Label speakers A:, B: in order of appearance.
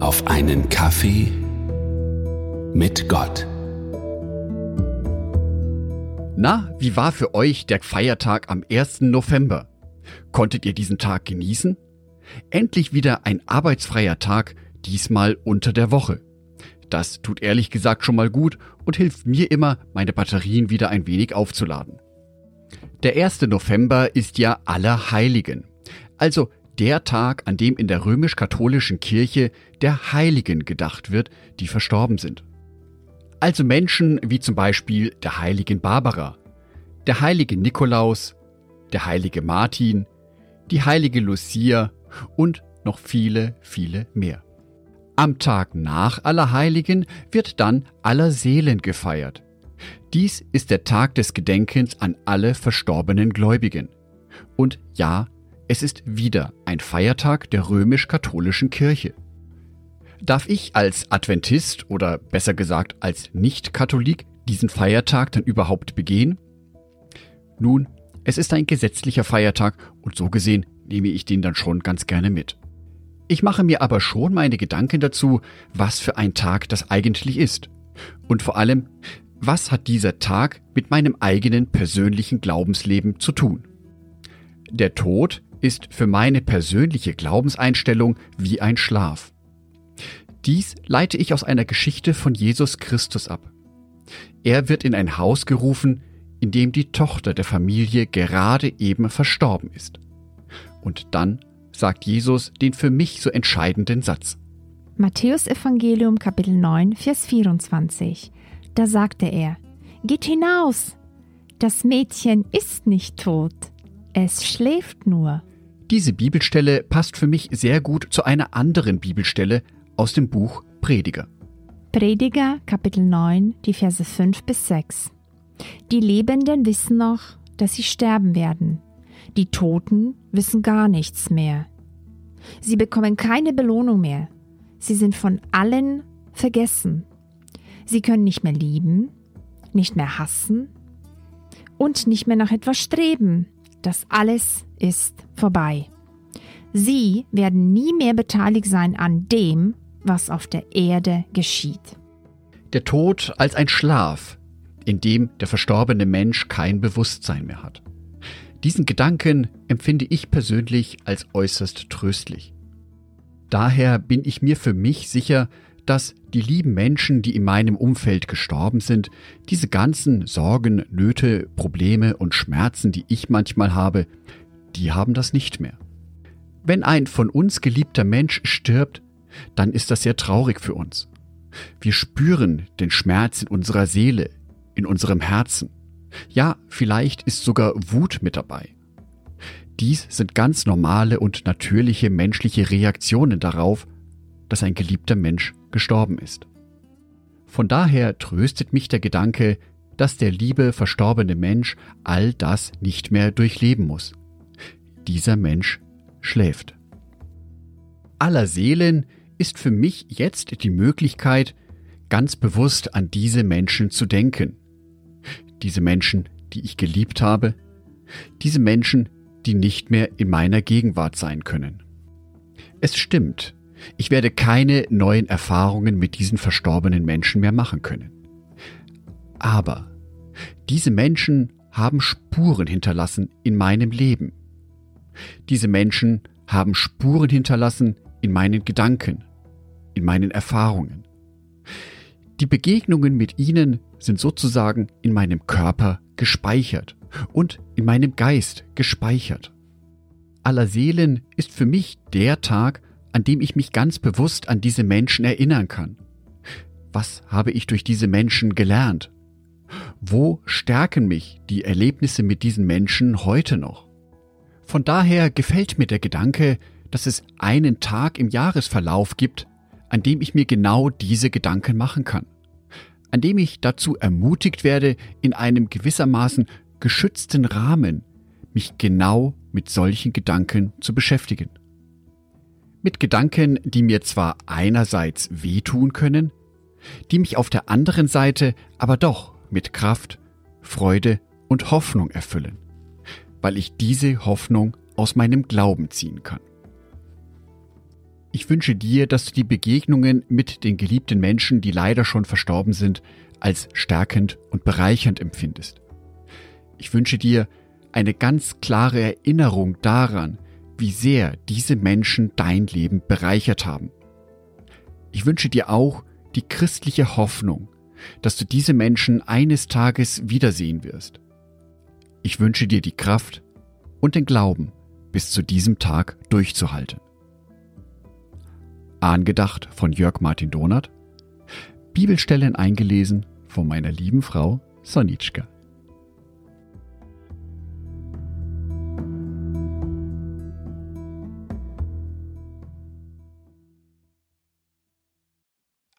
A: auf einen Kaffee mit Gott.
B: Na, wie war für euch der Feiertag am 1. November? Konntet ihr diesen Tag genießen? Endlich wieder ein arbeitsfreier Tag, diesmal unter der Woche. Das tut ehrlich gesagt schon mal gut und hilft mir immer, meine Batterien wieder ein wenig aufzuladen. Der 1. November ist ja Allerheiligen, also der Tag, an dem in der römisch-katholischen Kirche der Heiligen gedacht wird, die verstorben sind. Also Menschen wie zum Beispiel der heiligen Barbara, der heilige Nikolaus, der heilige Martin, die heilige Lucia und noch viele, viele mehr. Am Tag nach Allerheiligen wird dann Allerseelen gefeiert. Dies ist der Tag des Gedenkens an alle verstorbenen Gläubigen. Und ja, es ist wieder ein Feiertag der römisch-katholischen Kirche. Darf ich als Adventist oder besser gesagt als Nicht-Katholik diesen Feiertag dann überhaupt begehen? Nun, es ist ein gesetzlicher Feiertag und so gesehen nehme ich den dann schon ganz gerne mit. Ich mache mir aber schon meine Gedanken dazu, was für ein Tag das eigentlich ist. Und vor allem, was hat dieser Tag mit meinem eigenen persönlichen Glaubensleben zu tun? Der Tod ist für meine persönliche Glaubenseinstellung wie ein Schlaf. Dies leite ich aus einer Geschichte von Jesus Christus ab. Er wird in ein Haus gerufen, in dem die Tochter der Familie gerade eben verstorben ist. Und dann sagt Jesus den für mich so entscheidenden Satz.
C: Matthäus Evangelium Kapitel 9, Vers 24. Da sagte er, Geht hinaus! Das Mädchen ist nicht tot, es schläft nur.
B: Diese Bibelstelle passt für mich sehr gut zu einer anderen Bibelstelle aus dem Buch Prediger.
C: Prediger Kapitel 9, die Verse 5 bis 6. Die Lebenden wissen noch, dass sie sterben werden. Die Toten wissen gar nichts mehr. Sie bekommen keine Belohnung mehr. Sie sind von allen vergessen. Sie können nicht mehr lieben, nicht mehr hassen und nicht mehr nach etwas streben. Das alles ist vorbei. Sie werden nie mehr beteiligt sein an dem, was auf der Erde geschieht.
B: Der Tod als ein Schlaf, in dem der verstorbene Mensch kein Bewusstsein mehr hat. Diesen Gedanken empfinde ich persönlich als äußerst tröstlich. Daher bin ich mir für mich sicher, dass die lieben Menschen, die in meinem Umfeld gestorben sind, diese ganzen Sorgen, Nöte, Probleme und Schmerzen, die ich manchmal habe, die haben das nicht mehr. Wenn ein von uns geliebter Mensch stirbt, dann ist das sehr traurig für uns. Wir spüren den Schmerz in unserer Seele, in unserem Herzen. Ja, vielleicht ist sogar Wut mit dabei. Dies sind ganz normale und natürliche menschliche Reaktionen darauf, dass ein geliebter Mensch gestorben ist. Von daher tröstet mich der Gedanke, dass der liebe verstorbene Mensch all das nicht mehr durchleben muss. Dieser Mensch schläft. Aller Seelen ist für mich jetzt die Möglichkeit, ganz bewusst an diese Menschen zu denken, diese Menschen, die ich geliebt habe, diese Menschen, die nicht mehr in meiner Gegenwart sein können. Es stimmt, ich werde keine neuen Erfahrungen mit diesen verstorbenen Menschen mehr machen können. Aber diese Menschen haben Spuren hinterlassen in meinem Leben. Diese Menschen haben Spuren hinterlassen in meinen Gedanken, in meinen Erfahrungen. Die Begegnungen mit ihnen sind sozusagen in meinem Körper gespeichert und in meinem Geist gespeichert. Aller Seelen ist für mich der Tag, an dem ich mich ganz bewusst an diese Menschen erinnern kann. Was habe ich durch diese Menschen gelernt? Wo stärken mich die Erlebnisse mit diesen Menschen heute noch? Von daher gefällt mir der Gedanke, dass es einen Tag im Jahresverlauf gibt, an dem ich mir genau diese Gedanken machen kann an dem ich dazu ermutigt werde, in einem gewissermaßen geschützten Rahmen mich genau mit solchen Gedanken zu beschäftigen. Mit Gedanken, die mir zwar einerseits wehtun können, die mich auf der anderen Seite aber doch mit Kraft, Freude und Hoffnung erfüllen, weil ich diese Hoffnung aus meinem Glauben ziehen kann. Ich wünsche dir, dass du die Begegnungen mit den geliebten Menschen, die leider schon verstorben sind, als stärkend und bereichernd empfindest. Ich wünsche dir eine ganz klare Erinnerung daran, wie sehr diese Menschen dein Leben bereichert haben. Ich wünsche dir auch die christliche Hoffnung, dass du diese Menschen eines Tages wiedersehen wirst. Ich wünsche dir die Kraft und den Glauben, bis zu diesem Tag durchzuhalten. Angedacht von Jörg Martin Donath, Bibelstellen eingelesen von meiner lieben Frau Sonitschka.